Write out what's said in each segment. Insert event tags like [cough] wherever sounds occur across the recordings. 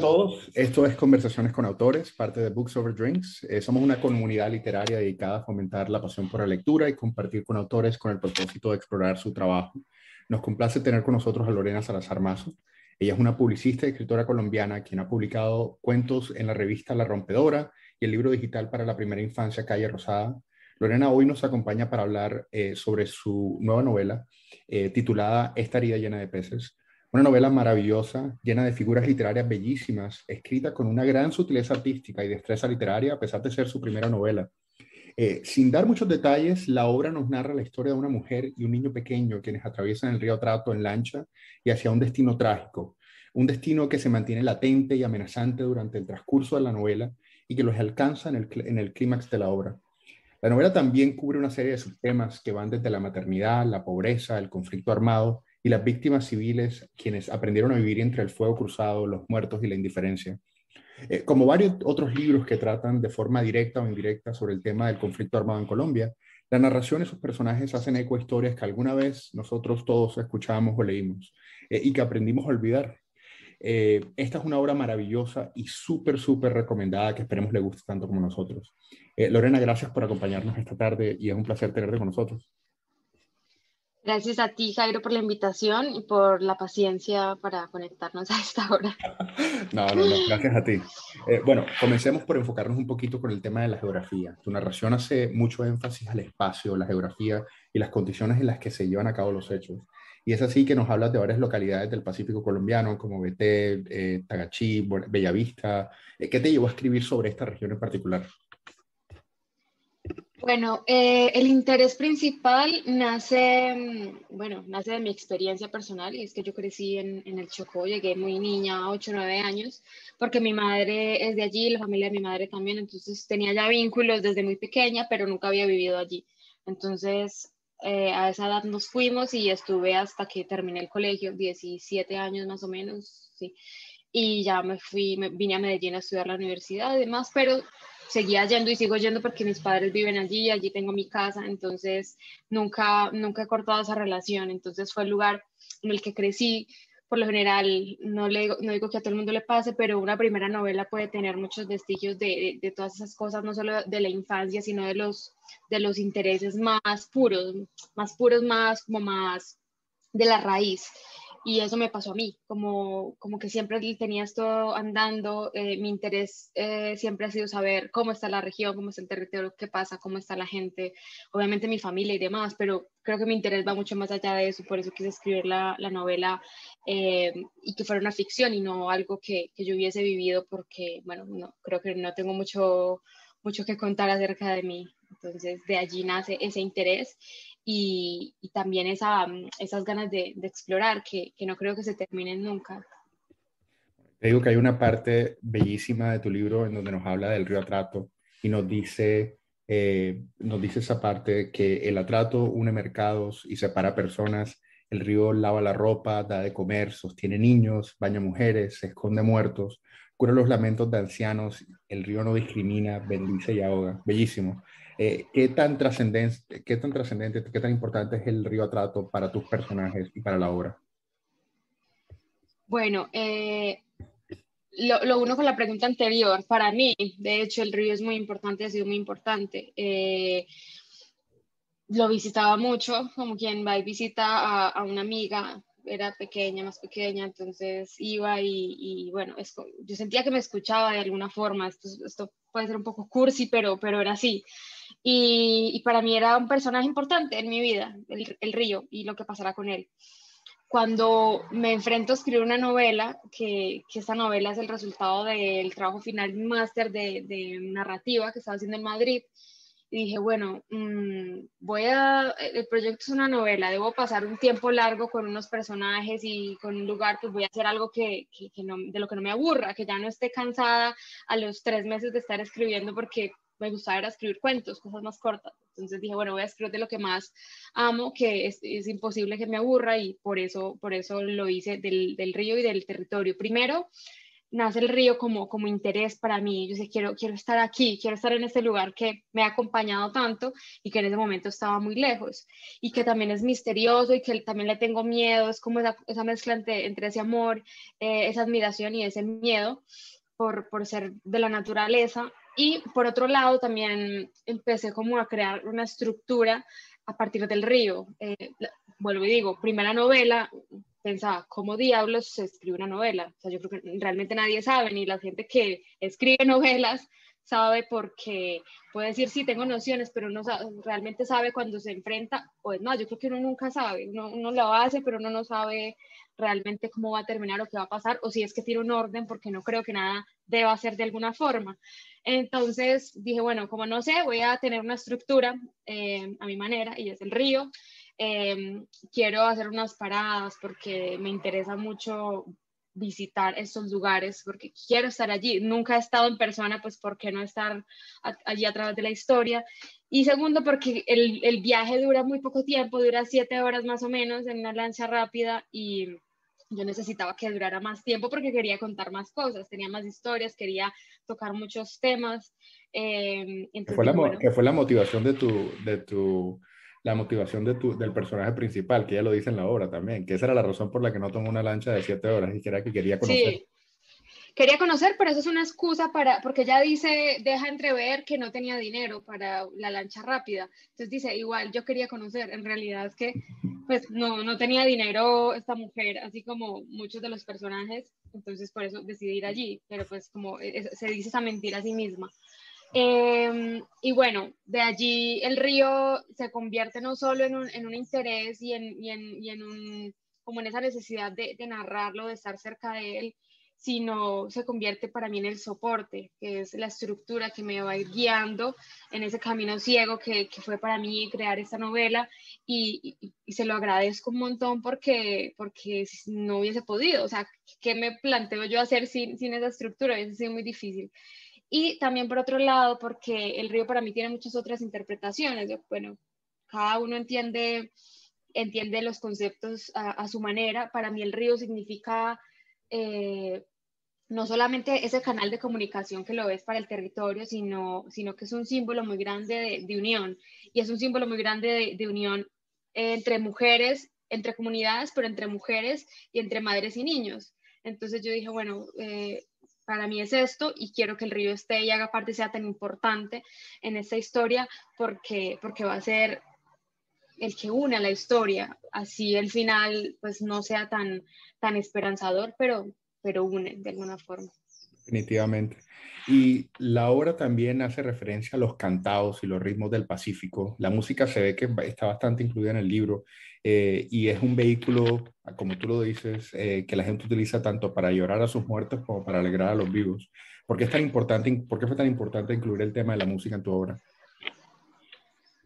todos. Esto es Conversaciones con Autores, parte de Books Over Drinks. Eh, somos una comunidad literaria dedicada a fomentar la pasión por la lectura y compartir con autores con el propósito de explorar su trabajo. Nos complace tener con nosotros a Lorena Salazar Mazo. Ella es una publicista y escritora colombiana quien ha publicado cuentos en la revista La Rompedora y el libro digital para la primera infancia Calle Rosada. Lorena hoy nos acompaña para hablar eh, sobre su nueva novela eh, titulada Esta herida llena de peces. Una novela maravillosa, llena de figuras literarias bellísimas, escrita con una gran sutileza artística y destreza literaria, a pesar de ser su primera novela. Eh, sin dar muchos detalles, la obra nos narra la historia de una mujer y un niño pequeño quienes atraviesan el río Trato en lancha y hacia un destino trágico, un destino que se mantiene latente y amenazante durante el transcurso de la novela y que los alcanza en el, en el clímax de la obra. La novela también cubre una serie de subtemas que van desde la maternidad, la pobreza, el conflicto armado, y las víctimas civiles, quienes aprendieron a vivir entre el fuego cruzado, los muertos y la indiferencia. Eh, como varios otros libros que tratan de forma directa o indirecta sobre el tema del conflicto armado en Colombia, la narración y sus personajes hacen eco a historias que alguna vez nosotros todos escuchamos o leímos eh, y que aprendimos a olvidar. Eh, esta es una obra maravillosa y súper, súper recomendada que esperemos le guste tanto como nosotros. Lorena, gracias por acompañarnos esta tarde y es un placer tenerte con nosotros. Gracias a ti, Jairo, por la invitación y por la paciencia para conectarnos a esta hora. [laughs] No, no, no, gracias a ti. Eh, bueno, comencemos por enfocarnos un poquito con el tema de la geografía. Tu narración hace mucho énfasis al espacio, la geografía y las condiciones en las que se llevan a cabo los hechos. Y es así que nos hablas de varias localidades del Pacífico colombiano, como Beté, eh, Tagachí, Bellavista. Eh, ¿Qué te llevó a escribir sobre esta región en particular? Bueno, eh, el interés principal nace, mm, bueno, nace de mi experiencia personal y es que yo crecí en, en el Chocó, llegué muy niña, 8 o 9 años, porque mi madre es de allí, la familia de mi madre también, entonces tenía ya vínculos desde muy pequeña, pero nunca había vivido allí. Entonces, eh, a esa edad nos fuimos y estuve hasta que terminé el colegio, 17 años más o menos, sí. Y ya me fui, me, vine a Medellín a estudiar la universidad y demás, pero seguía yendo y sigo yendo porque mis padres viven allí, allí tengo mi casa, entonces nunca, nunca he cortado esa relación, entonces fue el lugar en el que crecí. Por lo general, no, le, no digo que a todo el mundo le pase, pero una primera novela puede tener muchos vestigios de, de, todas esas cosas, no solo de la infancia, sino de los, de los intereses más puros, más puros, más como más de la raíz y eso me pasó a mí, como, como que siempre tenía esto andando, eh, mi interés eh, siempre ha sido saber cómo está la región, cómo está el territorio, qué pasa, cómo está la gente, obviamente mi familia y demás, pero creo que mi interés va mucho más allá de eso, por eso quise escribir la, la novela eh, y que fuera una ficción y no algo que, que, yo hubiese vivido porque, bueno, no, creo que no tengo mucho, mucho que contar acerca de mí. Entonces, de allí nace ese interés y, también mm, esas ganas de, explorar que, no creo que se terminen nunca. Te digo que hay una parte bellísima de tu libro en donde nos habla del río Atrato y nos dice, eh, nos dice esa parte que el atrato une mercados y separa personas, el río lava la ropa, da de comer, sostiene niños, baña mujeres, esconde muertos, cura los lamentos de ancianos, el río no discrimina, bendice y ahoga. Bellísimo. Eh, ¿qué, tan trascendente, ¿Qué tan trascendente, qué tan importante es el río Atrato para tus personajes y para la obra? Bueno, eh, lo, lo, uno con la pregunta anterior, para mí, de hecho, el río es muy importante, ha sido muy importante. Eh, lo visitaba mucho, como quien va y visita a, a una amiga, era pequeña, más pequeña, entonces iba y, y bueno, yo sentía que me escuchaba de alguna forma, esto, esto puede ser un poco cursi, pero, pero era así. Y, para mí era un personaje importante en mi vida, el, río y lo que pasará con él. Cuando me enfrento a escribir una novela, que, esta novela es el resultado del trabajo final máster de, de narrativa que estaba haciendo en Madrid, y dije, bueno, mm, voy a, el proyecto es una novela, debo pasar un tiempo largo con unos personajes y con un lugar, pues voy a hacer algo que, de lo que no me aburra, que ya no esté cansada a los tres meses de estar escribiendo porque me gustaba era escribir cuentos, cosas más cortas. Entonces dije, bueno, voy a escribir de lo que más amo, que es, es imposible que me aburra y por eso, por eso lo hice del, del, río y del territorio. Primero, nace el río como, como interés para mí. Yo sé, quiero, quiero estar aquí, quiero estar en este lugar que me ha acompañado tanto y que en ese momento estaba muy lejos y que también es misterioso y que también le tengo miedo. Es como esa, esa mezcla entre, entre, ese amor, eh, esa admiración y ese miedo por, por ser de la naturaleza. Y por otro lado, también empecé como a crear una estructura a partir del río. Eh, vuelvo y digo, primera novela, pensaba, ¿cómo diablos se escribe una novela? O sea, yo creo que realmente nadie sabe, ni la gente que escribe [laughs] novelas sabe porque puede decir, sí, tengo nociones, pero no realmente sabe cuando se enfrenta, pues no, yo creo que uno nunca sabe, uno, uno lo hace, pero uno no sabe realmente cómo va a terminar o qué va a pasar, o si es que tiene un orden, porque no creo que nada deba ser de alguna forma. Entonces dije, bueno, como no sé, voy a tener una estructura eh, a mi manera, y es el río, Em, quiero hacer unas paradas porque me interesa mucho visitar estos lugares porque quiero estar allí. Nunca he estado en persona, pues ¿por qué no estar allí a través de la historia? Y segundo, porque el, el, viaje dura muy poco tiempo, dura siete horas más o menos en una lancha rápida y yo necesitaba que durara más tiempo porque quería contar más cosas, tenía más historias, quería tocar muchos temas. Eh, ¿Qué, fue la, ¿Qué fue la motivación de tu, de tu la motivación de tu, del personaje principal, que ella lo dice en la obra también, que esa era la razón por la que no tomó una lancha de siete horas y que era que quería conocer. Sí. Quería conocer, pero eso es una excusa para, porque ella dice, deja entrever que no tenía dinero para la lancha rápida. Entonces dice, igual yo quería conocer, en realidad es que pues no, no tenía dinero esta mujer, así como muchos de los personajes, entonces por eso decidí ir allí, pero pues como se dice esa mentira a sí misma. Em, y bueno, de allí el río se convierte no solo en un, en un interés y en, y, en, y en, un, como en esa necesidad de, de, narrarlo, de estar cerca de él, sino se convierte para mí en el soporte, que es la estructura que me va a ir guiando en ese camino ciego que, que fue para mí crear esta novela y, y, y, se lo agradezco un montón porque, porque no hubiese podido, o sea, ¿qué me planteo yo hacer sin, sin esa estructura? Hubiese sido muy difícil. Y también por otro lado, porque el río para mí tiene muchas otras interpretaciones. Bueno, cada uno entiende, entiende los conceptos a, su manera. Para mí el río significa eh, no solamente ese canal de comunicación que lo es para el territorio, sino, sino que es un símbolo muy grande de, unión. Y es un símbolo muy grande de, unión entre mujeres, entre comunidades, pero entre mujeres y entre madres y niños. Entonces yo dije, bueno, eh, para mí es esto y quiero que el río esté y haga parte, sea tan importante en esta historia porque, porque va a ser el que une a la historia. Así el final pues no sea tan, tan esperanzador, pero, pero une de alguna forma. Definitivamente. Y la obra también hace referencia a los cantados y los ritmos del Pacífico. La música se ve que está bastante incluida en el libro eh, y es un vehículo, como tú lo dices, eh, que la gente utiliza tanto para llorar a sus muertos como para alegrar a los vivos. ¿Por qué, es tan importante, ¿Por qué fue tan importante incluir el tema de la música en tu obra?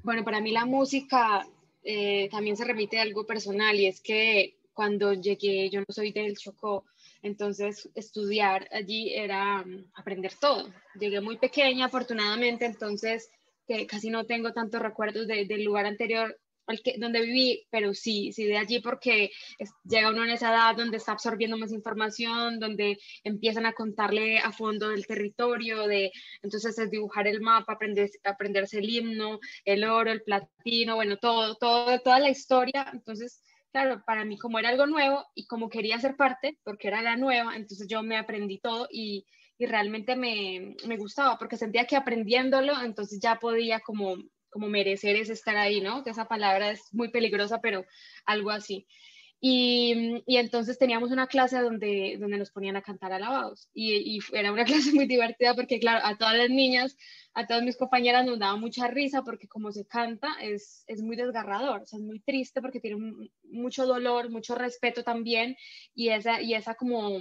Bueno, para mí la música eh, también se remite a algo personal y es que cuando llegué, yo no soy del Chocó, entonces, estudiar allí era mm, aprender todo. Llegué muy pequeña, afortunadamente, entonces casi no tengo tantos recuerdos del lugar anterior al que, donde viví, pero sí, sí de allí porque llega uno en esa edad donde está absorbiendo más información, donde empiezan a contarle a fondo del territorio, de entonces es dibujar el mapa, aprender, aprenderse el himno, el oro, el platino, bueno, todo, todo, toda la historia. Entonces, claro, para mí como era algo nuevo y como quería ser parte, porque era la nueva, entonces yo me aprendí todo y, y realmente me, me, gustaba, porque sentía que aprendiéndolo, entonces ya podía como, como merecer ese estar ahí, ¿no? Que esa palabra es muy peligrosa, pero algo así. Y, y, entonces teníamos una clase donde, donde nos ponían a cantar alabados. Y, y, era una [laughs] clase muy divertida porque, claro, a todas las niñas, a todas mis compañeras nos daba mucha risa porque como se canta es, es muy desgarrador, o sea, es muy triste porque tiene mucho dolor, mucho respeto también y esa, y esa como...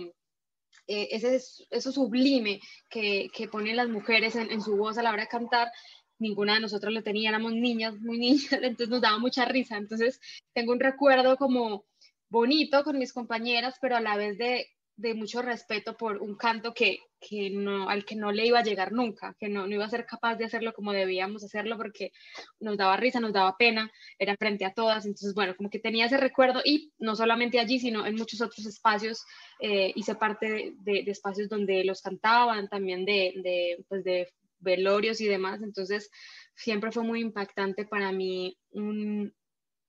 Eh, ese, eso sublime que, que ponen las mujeres en, en su voz a la hora de cantar, ninguna de nosotros lo tenía, éramos niñas, muy [laughs] niñas, entonces nos daba mucha risa. Entonces tengo un recuerdo como bonito con mis compañeras, pero a la vez de de mucho respeto por un canto que, que no, al que no le iba a llegar nunca, que no, no, iba a ser capaz de hacerlo como debíamos hacerlo porque nos daba risa, nos daba pena, era frente a todas, entonces bueno, como que tenía ese recuerdo y no solamente allí, sino en muchos otros espacios, eh, hice parte de, de, espacios donde los cantaban, también de, de, pues de velorios y demás, entonces siempre fue muy impactante para mí un,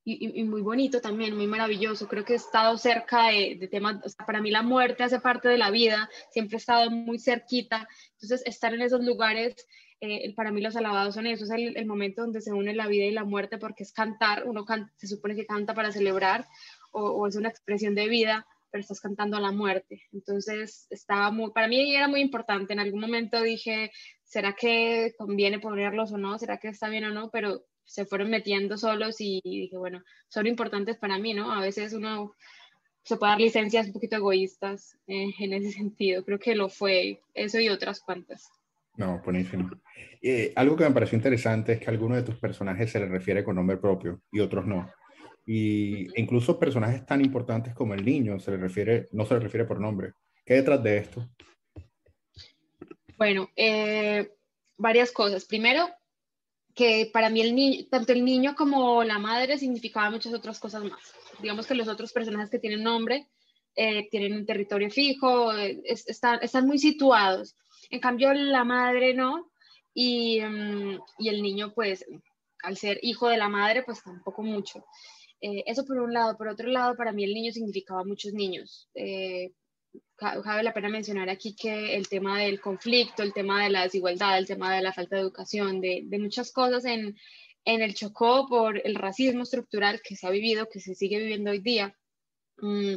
y, muy bonito también, muy maravilloso. Creo que he estado cerca de, temas, para mí la muerte hace parte de la vida, siempre he estado muy cerquita. Entonces, estar en esos lugares, eh, para mí los alabados son eso, es el, momento donde se une la vida y la muerte, porque es cantar, uno se supone que canta para celebrar, o, o, es una expresión de vida, pero estás cantando a la muerte. Entonces, estaba muy, para mí era muy importante. En algún momento dije, ¿será que conviene ponerlos o no? ¿Será que está bien o no? Pero se fueron metiendo solos y dije, bueno, son importantes para mí, ¿no? A veces uno se puede dar licencias un poquito egoístas eh, [laughs] en ese sentido. Creo que lo fue eso y otras cuantas. No, buenísimo. Eh, algo que me pareció interesante es que a algunos de tus personajes se les refiere con nombre propio y otros no. Y incluso personajes tan importantes como el niño se le refiere, no se le refiere por nombre. ¿Qué hay detrás de esto? Bueno, eh, varias cosas. Primero, que para mí el niño, tanto el niño como la madre significaban muchas otras cosas más. Digamos que los otros personajes que tienen nombre eh, tienen un territorio fijo, eh, están, están, muy situados. En cambio, la madre no, y, mm, y, el niño, pues, al ser hijo de la madre, pues tampoco mucho. Eh, eso por un lado. Por otro lado, para mí el niño significaba muchos niños cabe la pena mencionar aquí que el tema del conflicto, el tema de la desigualdad, el tema de la falta de educación, de, muchas cosas en, el Chocó por el racismo estructural que se ha vivido, que se sigue viviendo hoy día, mm,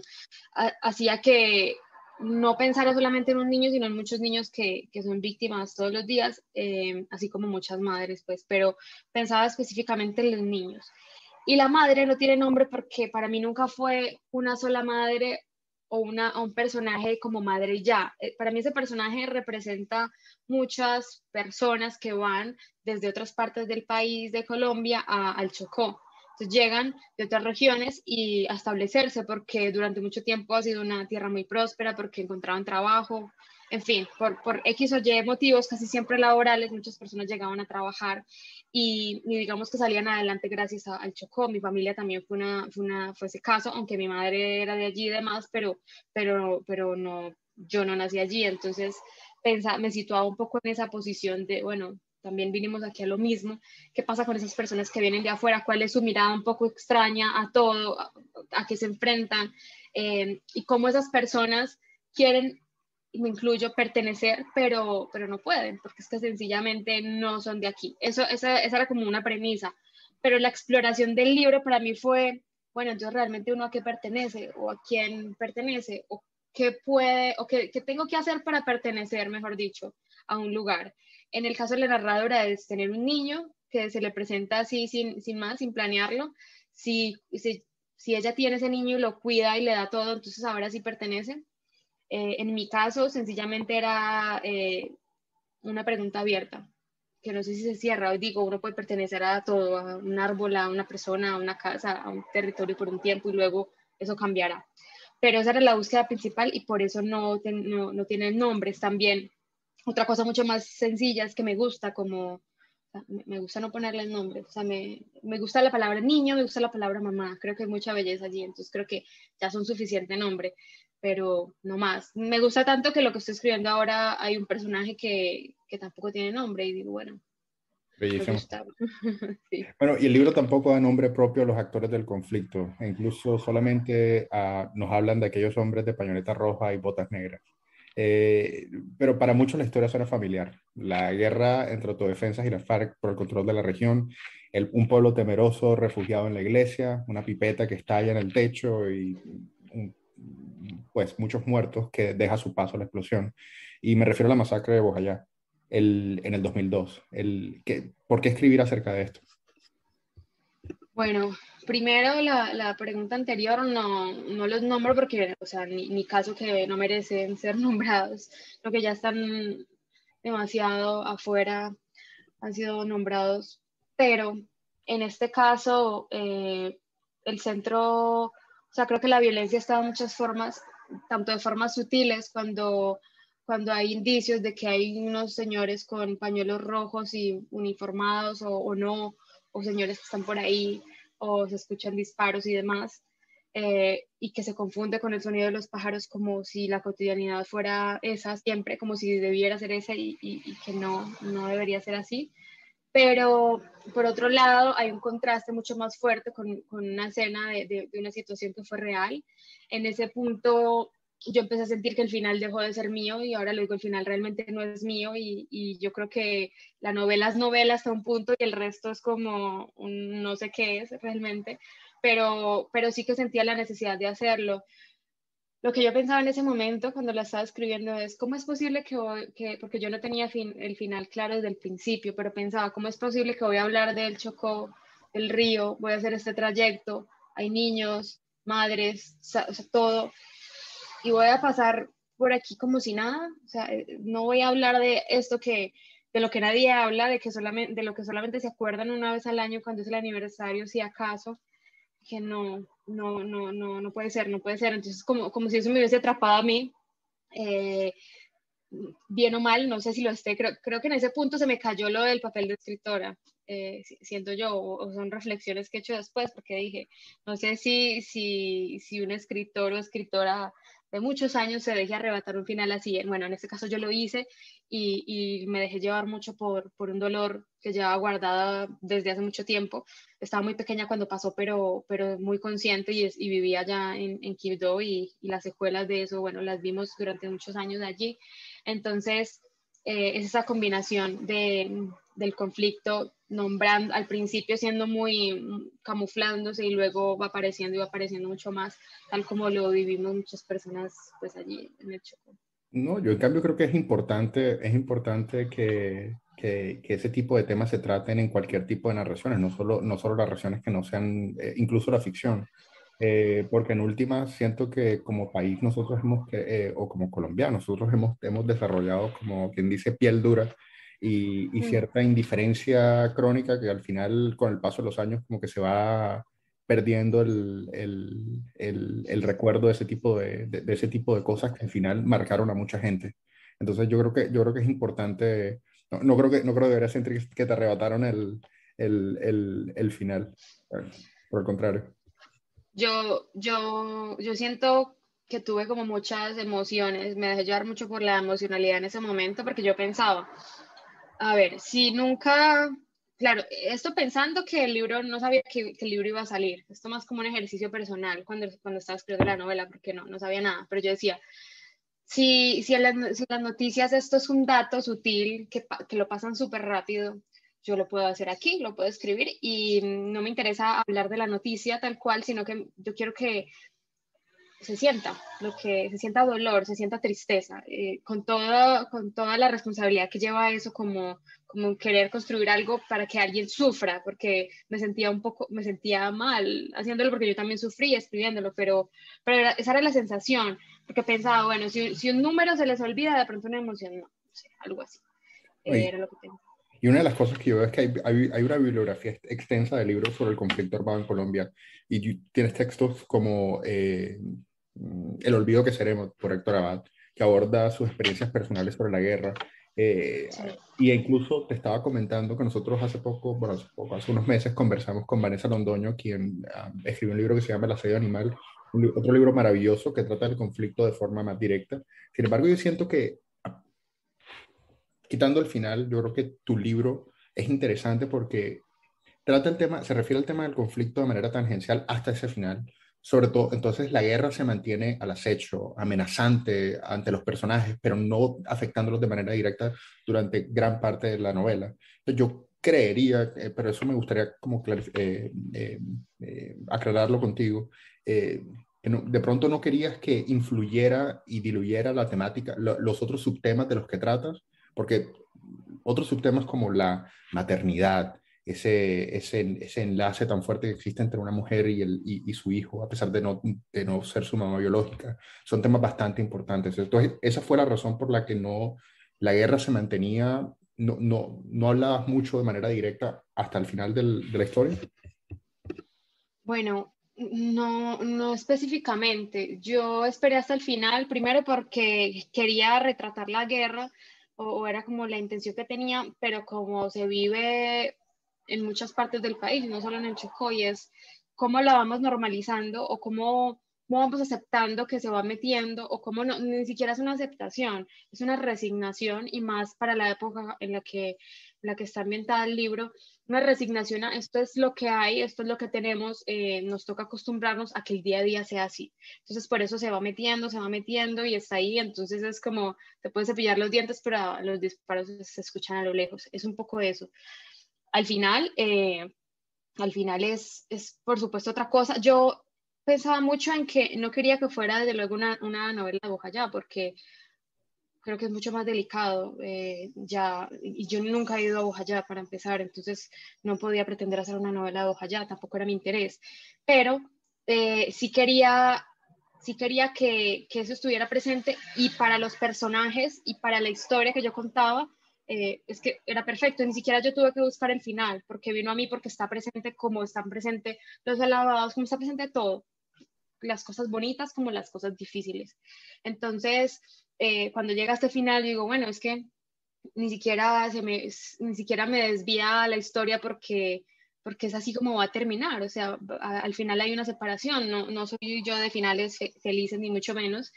hacía que no pensara solamente en un niño, sino en muchos niños que, son víctimas todos los días, eh, así como muchas madres, pues, pero pensaba específicamente en los niños. Y la madre no tiene nombre porque para mí nunca fue una sola madre o una, un personaje como madre ya. Eh, para mí ese personaje representa muchas personas que van desde otras partes del país, de Colombia, al Chocó. Entonces llegan de otras regiones y a establecerse porque durante mucho tiempo ha sido una tierra muy próspera, porque encontraban trabajo, en fin, por, por X o Y motivos, casi siempre laborales, muchas personas llegaban a trabajar y, digamos que salían adelante gracias al Chocó. Mi familia también fue, una, fue, una, fue ese caso, aunque mi madre era de allí y demás, pero, pero, pero no, yo no nací allí, entonces pensa, me situaba un poco en esa posición de, bueno, también vinimos aquí a lo mismo. ¿Qué pasa con esas personas que vienen de afuera? ¿Cuál es su mirada un poco extraña a todo? ¿A, a qué se enfrentan? Eh, y cómo esas personas quieren me incluyo, pertenecer, pero, pero no pueden, porque es que sencillamente no son de aquí. Eso, esa, esa era como una premisa. Pero la exploración del libro para mí fue, bueno, entonces realmente uno a qué pertenece, o a quién pertenece, o qué puede, o qué, qué tengo que hacer para pertenecer, mejor dicho, a un lugar. En el caso de la narradora es tener un niño que se le presenta así sin, sin más, sin planearlo. Si, si, si ella tiene ese niño y lo cuida y le da todo, entonces ahora sí pertenece eh, en mi caso, sencillamente era eh, una pregunta abierta, que no sé si se cierra. Hoy digo, uno puede pertenecer a todo, a un árbol, a una persona, a una casa, a un territorio por un tiempo y luego eso cambiará. Pero esa era la búsqueda principal y por eso no, no, no tiene nombres también. Otra cosa mucho más sencilla es que me gusta como me gusta no ponerle nombre, o sea, me, me, gusta la palabra niño, me gusta la palabra mamá, creo que hay mucha belleza allí, entonces creo que ya son suficiente nombre pero no más. Me gusta tanto que lo que estoy escribiendo ahora hay un personaje que, que tampoco tiene nombre y digo, bueno. Bellísimo. [laughs] Bueno, y el libro tampoco da nombre propio a los actores del conflicto, e incluso solamente ah, nos hablan de aquellos hombres de pañoleta roja y botas negras. Eh, pero para muchos la historia suena familiar. La guerra entre autodefensas y las FARC por el control de la región, el, un pueblo temeroso refugiado en la iglesia, una pipeta que estalla en el techo y un pues muchos muertos que deja su paso la explosión. Y me refiero a la masacre de Bojayá el, en el 2002. El, ¿qué, ¿Por qué escribir acerca de esto? Bueno, primero la, la pregunta anterior no, no, los nombro porque, o sea, ni, ni caso que no merecen [laughs] ser nombrados, lo que ya están demasiado afuera han sido nombrados, pero en este caso eh, el centro o sea, creo que la violencia está de muchas formas tanto de formas sutiles cuando, cuando hay indicios de que hay unos señores con pañuelos rojos y uniformados o, o no, o señores que están por ahí, o se escuchan disparos y demás. Eh, y que se confunde con el sonido de los pájaros como si la cotidianidad fuera esa siempre, como si debiera ser esa y, que no, no debería ser así. Pero por otro lado, hay un contraste mucho más fuerte con, con una escena de, de, de, una situación que fue real. En ese punto yo empecé a sentir que el final dejó de ser mío y ahora lo digo, el final realmente no es mío y, y yo creo que la novela es novela hasta un punto y el resto es como un no sé qué es realmente pero, pero sí que sentía la necesidad de hacerlo. Lo que yo pensaba en ese momento cuando la estaba escribiendo es, ¿cómo es posible que, que porque yo no tenía fin, el final claro desde el principio, pero pensaba, ¿cómo es posible que voy a hablar del Chocó, del río, voy a hacer este trayecto, hay niños, madres, o sea, todo, y voy a pasar por aquí como si nada, o sea, eh, no voy a hablar de esto que, de lo que nadie habla, de, que solamente, de lo que solamente se acuerdan una vez al año cuando es el aniversario, si acaso, que no, no, no, no, no puede ser, no puede ser. Entonces, como, como si eso me hubiese atrapado a mí, eh, bien o mal, no sé si lo esté, creo, creo, que en ese punto se me cayó lo del papel de escritora, eh, siento yo, o, son reflexiones que he hecho después, porque dije, no sé si, si, si un escritor o escritora de muchos años se deje arrebatar un final así. Bueno, en este caso yo lo hice y, y me dejé llevar mucho por, por, un dolor que llevaba guardada desde hace mucho tiempo. Estaba muy pequeña cuando pasó, pero, pero muy consciente y, y vivía ya en, en Quibdó y, y, las secuelas de eso, bueno, las vimos durante muchos años allí. Entonces, eh, es esa combinación de, del conflicto nombrando al principio siendo muy camuflándose y luego va apareciendo y va apareciendo mucho más, tal como lo vivimos muchas personas pues allí en el Chocó. No, yo en cambio creo que es importante, es importante que, que, que, ese tipo de temas se traten en cualquier tipo de narraciones, no solo, no solo narraciones que no sean, eh, incluso la ficción, eh, porque en última siento que como país nosotros hemos, eh, o como colombianos, nosotros hemos, hemos desarrollado como quien dice piel dura y, y, cierta indiferencia crónica que al final con el paso de los años como que se va perdiendo el, el, el, el recuerdo de ese, tipo de, de, de, ese tipo de cosas que al final marcaron a mucha gente. Entonces yo creo que, yo creo que es importante, no, no creo que no creo que debería sentir que te arrebataron el, el final, por el contrario. Yo, yo, yo siento que tuve como muchas emociones, me dejé llevar mucho por la emocionalidad en ese momento porque yo pensaba, a ver, si nunca, claro, esto pensando que el libro, no sabía que, que, el libro iba a salir, esto más como un ejercicio personal cuando, cuando estaba escribiendo la novela, porque no, no sabía nada, pero yo decía, si, si, en las, si en las noticias esto es un dato sutil, que, que lo pasan súper rápido, yo lo puedo hacer aquí, lo puedo escribir y no me interesa hablar de la noticia tal cual, sino que yo quiero que se sienta, lo que se sienta dolor, se sienta tristeza, eh, con, todo, con toda la responsabilidad que lleva eso como, como querer construir algo para que alguien sufra, porque me sentía un poco, me sentía mal haciéndolo porque yo también sufrí escribiéndolo, pero, pero esa era la sensación, porque pensaba, bueno, si, si un número se les olvida, de pronto una emoción, no, no sé, algo así. Eh, era lo que pensaba. Y una de las cosas que yo veo es que hay, hay, hay, una bibliografía extensa de libros sobre el conflicto armado en Colombia y tienes textos como eh, El olvido que seremos, por Héctor Abad, que aborda sus experiencias personales sobre la guerra. Eh, sí. Y incluso te estaba comentando que nosotros hace poco, bueno, hace, poco, hace unos meses conversamos con Vanessa Londoño, quien uh, escribió un libro que se llama El asedio animal, un, otro libro maravilloso que trata del conflicto de forma más directa. Sin embargo, yo siento que quitando el final, yo creo que tu libro es interesante porque trata el tema, se refiere al tema del conflicto de manera tangencial hasta ese final. Sobre todo, entonces la guerra se mantiene al acecho, amenazante ante los personajes, pero no afectándolos de manera directa durante gran parte de la novela. Entonces, yo creería, eh, pero eso me gustaría como eh, eh, eh, aclararlo contigo, eh, de pronto no querías que influyera y diluyera la temática, lo, los otros subtemas de los que tratas, porque otros subtemas como la maternidad, ese, ese, ese enlace tan fuerte que existe entre una mujer y, el, y, y su hijo, a pesar de no, de no ser su mamá biológica, son temas bastante importantes. Entonces, esa fue la razón por la que no, la guerra se mantenía, no, no, no hablabas mucho de manera directa hasta el final del, de la historia. Bueno, No, no específicamente. Yo esperé hasta el final, primero porque quería retratar la guerra, o, era como la intención que tenía, pero como se vive en muchas partes del país, no solo en el Chocó, es cómo la vamos normalizando o cómo, vamos aceptando que se va metiendo o cómo ni siquiera es una aceptación, es una resignación y más para la época en la que, la que está ambientada el libro, una resignación a esto es lo que hay, esto es lo que tenemos, eh, nos toca acostumbrarnos a que el día a día sea así. Entonces por eso se va metiendo, se va metiendo y está ahí, entonces es como, te puedes cepillar los dientes, pero los disparos se escuchan a lo lejos, es un poco eso. Al final, eh, al final es, es, por supuesto, otra cosa. Yo pensaba mucho en que no quería que fuera, desde luego, una, una novela de Bojayá, porque creo que es mucho más delicado eh, ya, yo nunca he ido a Bojayá para empezar, entonces no podía pretender hacer una novela de Bojayá, tampoco era mi interés, pero eh, sí quería, sí quería que, que, eso estuviera presente y para los personajes y para la historia que yo contaba, eh, es que era perfecto, ni siquiera yo tuve que buscar el final, porque vino a mí porque está presente como están presentes los alabados, como está presente todo, las cosas bonitas como las cosas difíciles. Entonces, eh, cuando llega este final, digo, bueno, es que ni siquiera, se me, ni siquiera me desvía la historia porque, porque es así como va a terminar, o sea, al final hay una separación, no, no soy yo de finales felices ni mucho menos,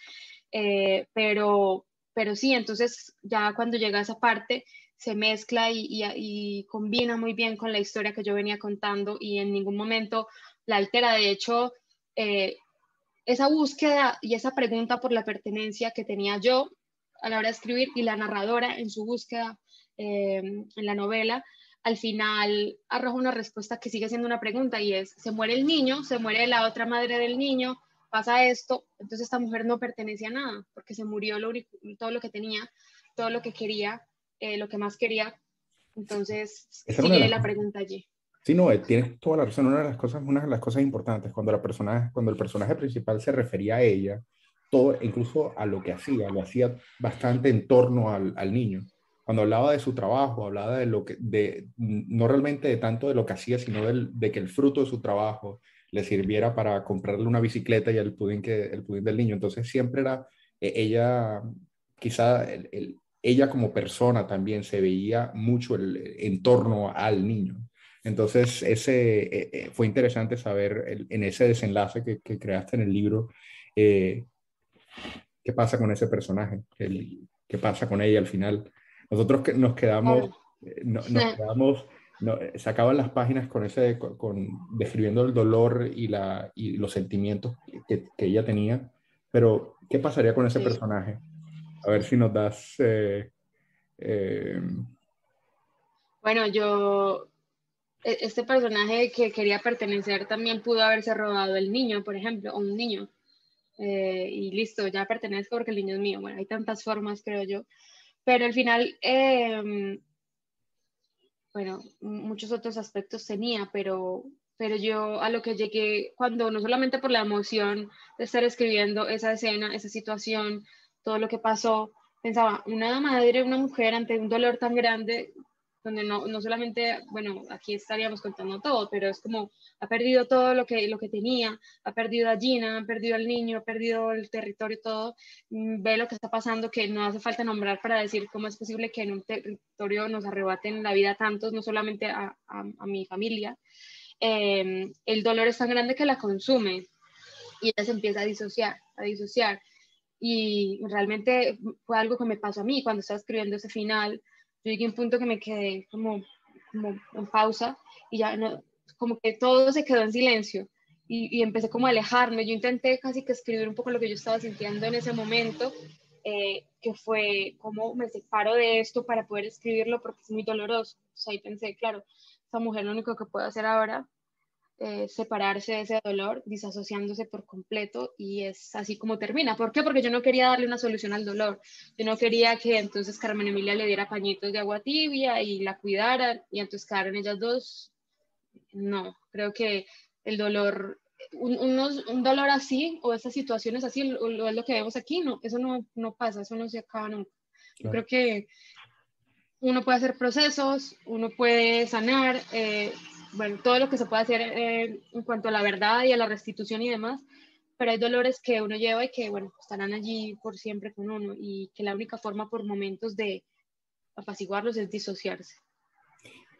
eh, pero, pero sí, entonces ya cuando llega esa parte se mezcla y, combina muy bien con la historia que yo venía contando y en ningún momento la altera. De hecho, eh, esa búsqueda y esa pregunta por la pertenencia que tenía yo a la hora de escribir y la narradora en su búsqueda eh, en la novela, al final arroja una respuesta que sigue siendo una pregunta y es, se muere el niño, se muere la otra madre del niño, pasa esto, entonces esta mujer no pertenece a nada, porque se murió lo todo lo que tenía, todo lo que quería, eh, lo que más quería. Entonces, sigue la pregunta allí. Sí, no, eh, tienes toda la razón. Una de las cosas, una de las cosas importantes, cuando, la persona, cuando el personaje principal se refería a ella, todo, incluso a lo que hacía, lo hacía bastante en torno al, al niño. Cuando hablaba de su trabajo, hablaba de lo que, de, no realmente de tanto de lo que hacía, sino de que el fruto de su trabajo, le sirviera para comprarle una bicicleta y el pudín, que, el pudín del niño. Entonces siempre era eh, ella, quizá ella como persona también se veía mucho el, en torno al niño. Entonces ese, eh, eh, fue interesante saber en ese desenlace que, que, creaste en el libro, qué pasa con ese personaje, qué pasa con ella al final. Nosotros que nos quedamos, nos quedamos no, eh, se acaban las páginas con ese, con, describiendo el dolor y, la, y los sentimientos que, que, ella tenía, pero ¿qué pasaría con ese personaje? A ver si nos das... Eh, eh, bueno, yo, e, este personaje que quería pertenecer también pudo haberse robado el niño, por ejemplo, o un niño. y listo, ya pertenezco porque el niño es mío. Bueno, hay tantas formas, creo yo. Pero al final, eh, bueno, muchos otros aspectos tenía, pero, pero yo a lo que llegué cuando no solamente por la emoción de estar escribiendo esa escena, esa situación, todo lo que pasó, pensaba, una madre, una mujer ante un dolor tan grande, donde no, no, solamente, bueno, aquí estaríamos contando todo, pero es como ha perdido todo lo que, lo que tenía, ha perdido a Gina, ha perdido al niño, ha perdido el territorio, todo, mm, ve lo que está pasando, que no hace falta nombrar para decir cómo es posible que en un territorio nos arrebaten la vida tantos, no solamente a, a, mi familia. Em, el dolor es tan grande que la consume y ella se empieza a disociar, a disociar. Y realmente fue algo que me pasó a mí cuando estaba escribiendo ese final yo llegué a un punto que me quedé como, como en pausa y ya no, como que todo se quedó en silencio y, y, empecé como a alejarme. Yo intenté casi que escribir un poco lo que yo estaba sintiendo en ese momento, eh, que fue cómo me separo de esto para poder escribirlo porque es muy doloroso. O sea, ahí pensé, claro, esta mujer lo único que puede hacer ahora eh, separarse de ese dolor, disasociándose por completo y es así como termina. ¿Por qué? Porque yo no quería darle una solución al dolor. Yo no quería que entonces Carmen Emilia le diera pañitos de agua tibia y la cuidara y entonces quedaron ellas dos. No, creo que el dolor, un, un dolor así o esas situaciones así, lo, es lo que vemos aquí, no, eso no, no pasa, eso no se acaba nunca. Creo que uno puede hacer procesos, uno puede sanar, eh, bueno, todo lo que se puede hacer eh, en cuanto a la verdad y a la restitución y demás, pero hay dolores que uno lleva y que, bueno, estarán allí por siempre con uno y que la única forma por momentos de apaciguarlos es disociarse.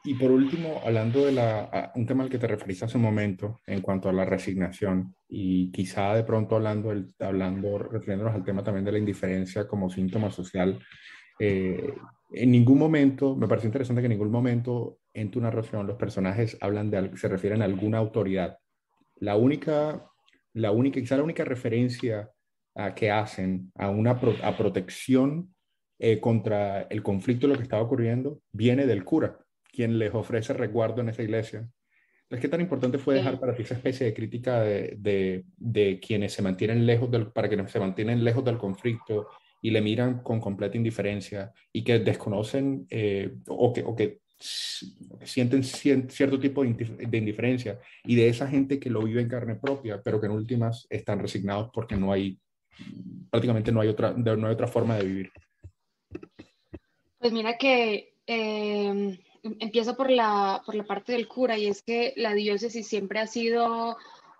Y por último, hablando de la, un tema al que te referiste hace un momento en cuanto a la resignación y quizá de pronto hablando, el, hablando refiriéndonos al tema también de la indiferencia como síntoma social, eh, en ningún momento, me parece interesante que en ningún momento en tu narración los personajes hablan de, se refieren a alguna autoridad. La única, la única, quizá la única referencia a que hacen a una a protección eh, contra el conflicto, lo que estaba ocurriendo, viene del cura, quien les ofrece resguardo en esa iglesia. Entonces, ¿qué tan importante fue dejar para ti esa especie de crítica de, de, de quienes se mantienen lejos del, para quienes se mantienen lejos del conflicto y le miran con completa indiferencia y que desconocen eh, o, que, o que sienten cierto tipo de indiferencia y de esa gente que lo vive en carne propia, pero que en últimas están resignados porque no hay, prácticamente no hay otra, no hay otra forma de vivir. Pues mira que eh, empiezo por la, por la parte del cura y es que la diócesis siempre ha sido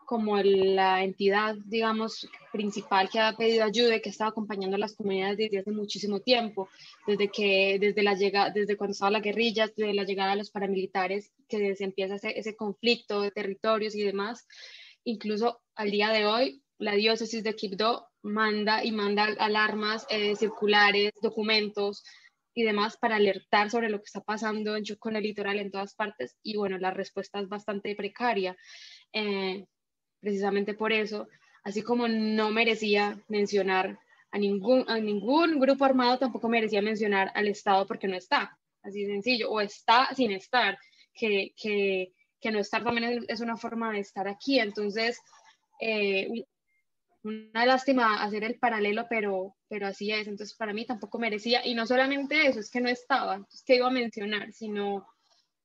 como la entidad, digamos, principal que ha pedido ayuda y que ha estado acompañando a las comunidades desde hace muchísimo tiempo, desde que, desde la llegada, desde cuando estaba la guerrilla, desde la llegada de los paramilitares, que se empieza ese, ese conflicto de territorios y demás. Incluso al día de hoy, la diócesis de Quibdó manda y manda alarmas eh, circulares, documentos y demás para alertar sobre lo que está pasando en en el litoral, en todas partes. Y bueno, la respuesta es bastante precaria. Eh, precisamente por eso, así como no merecía mencionar a ningún, a ningún grupo armado, tampoco merecía mencionar al Estado porque no está, así sencillo, o está sin estar, que, que, que no estar también es, una forma de estar aquí, entonces, eh, una lástima hacer el paralelo, pero, pero así es, entonces para mí tampoco merecía, y no solamente eso, es que no estaba, entonces, ¿qué iba a mencionar? Sino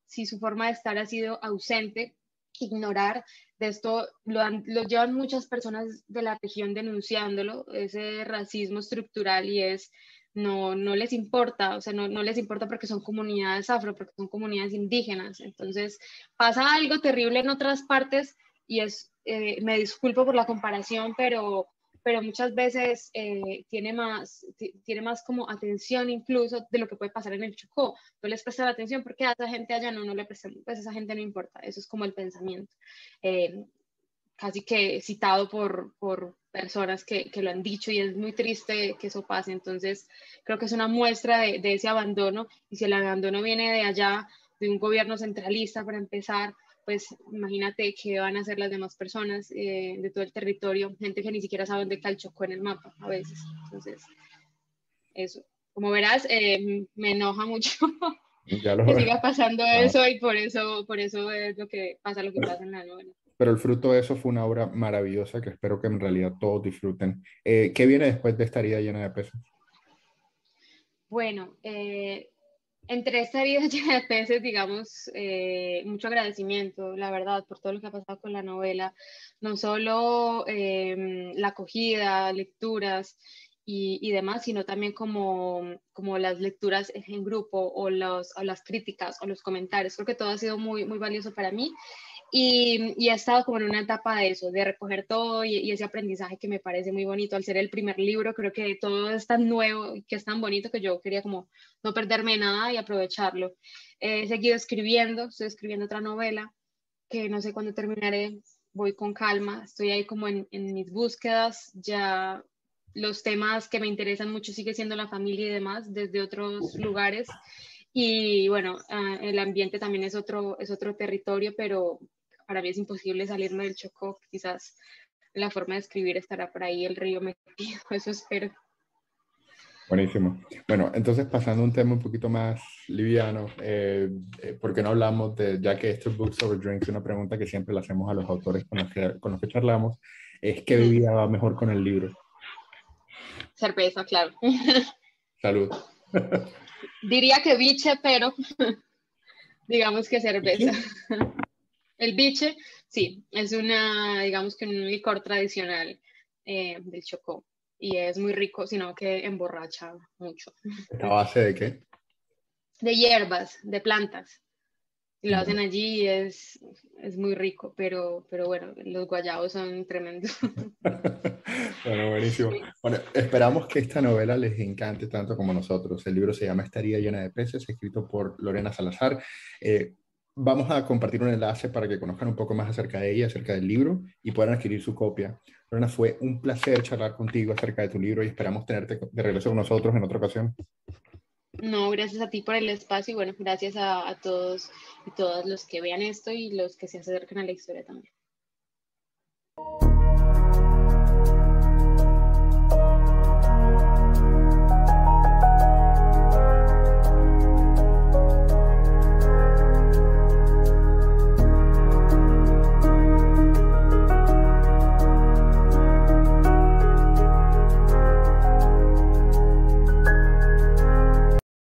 si su forma de estar ha sido ausente, ignorar de esto lo, lo, llevan muchas personas de la región denunciándolo, ese racismo estructural y es, no, no les importa, o sea, no, no les importa porque son comunidades afro, porque son comunidades indígenas. Entonces, pasa algo terrible en otras partes y es, eh, me disculpo por la comparación, pero pero muchas veces eh, tiene, más, tiene más como atención incluso de lo que puede pasar en el Chocó. No les prestan atención porque a esa gente allá no, no le prestan, pues esa gente no importa, eso es como el pensamiento. Eh, casi que citado por, por personas que, que, lo han dicho y es muy triste que eso pase. Entonces, creo que es una muestra de, de ese abandono y si el abandono viene de allá, de un gobierno centralista para empezar, pues imagínate qué van a hacer las demás personas eh, de todo el territorio, gente que ni siquiera sabe dónde está el Chocó en el mapa a veces. Entonces, eso. Como verás, eh, me enoja mucho [laughs] que siga pasando ah. eso y por eso, por eso es lo que pasa, lo que pasa en la novela. Pero el fruto de eso fue una obra maravillosa que espero que en realidad todos disfruten. Eh, ¿Qué viene después de esta herida llena de pesos? Bueno, eh, entre esta vida [laughs] llena de peces, digamos, eh, mucho agradecimiento, la verdad, por todo lo que ha pasado con la novela. No solo em, la acogida, lecturas y, demás, sino también como, como las lecturas en grupo o, los, las críticas o los comentarios. Creo que todo ha sido muy, muy valioso para mí y, y, he estado como en una etapa de eso, de recoger todo y, ese aprendizaje que me parece muy bonito. Al ser el primer libro, creo que todo es tan nuevo y que es tan bonito que yo quería como no perderme nada y aprovecharlo. he seguido escribiendo, estoy escribiendo otra novela que no sé cuándo terminaré, voy con calma, estoy ahí como en, en mis búsquedas, ya los temas que me interesan mucho sigue siendo la familia y demás desde otros lugares. Y bueno, ah, el ambiente también es otro, es otro territorio, pero para mí es imposible salirme del Chocó, quizás la forma de escribir estará por ahí el río metido, [laughs] eso espero. Buenísimo. Bueno, entonces pasando a un tema un poquito más liviano, eh, eh, ¿por qué no hablamos de, ya que esto es Books Over Drinks, una pregunta que siempre le hacemos a los autores con los que, con los que charlamos, es ¿qué bebida va mejor con el libro? Cerveza, claro. [laughs] Salud. Diría que biche, pero [laughs] digamos que cerveza. El biche, sí, es una, digamos que un licor tradicional eh, del Chocó y es muy rico, sino que emborracha mucho. ¿A base de qué? De hierbas, de plantas. y lo hacen allí y es, es muy rico, pero, pero bueno, los guayabos son tremendos. [laughs] bueno, buenísimo. Bueno, esperamos que esta novela les encante tanto como nosotros. El libro se llama Estaría llena de peces, escrito por Lorena Salazar. Eh, vamos a compartir un enlace para que conozcan un poco más acerca de ella, acerca del libro y puedan adquirir su copia. Lorena, fue un placer charlar contigo acerca de tu libro y esperamos tenerte de regreso con nosotros en otra ocasión. No, gracias a ti por el espacio y bueno, gracias a, a todos y todas los que vean esto y los que se acercan a la historia también.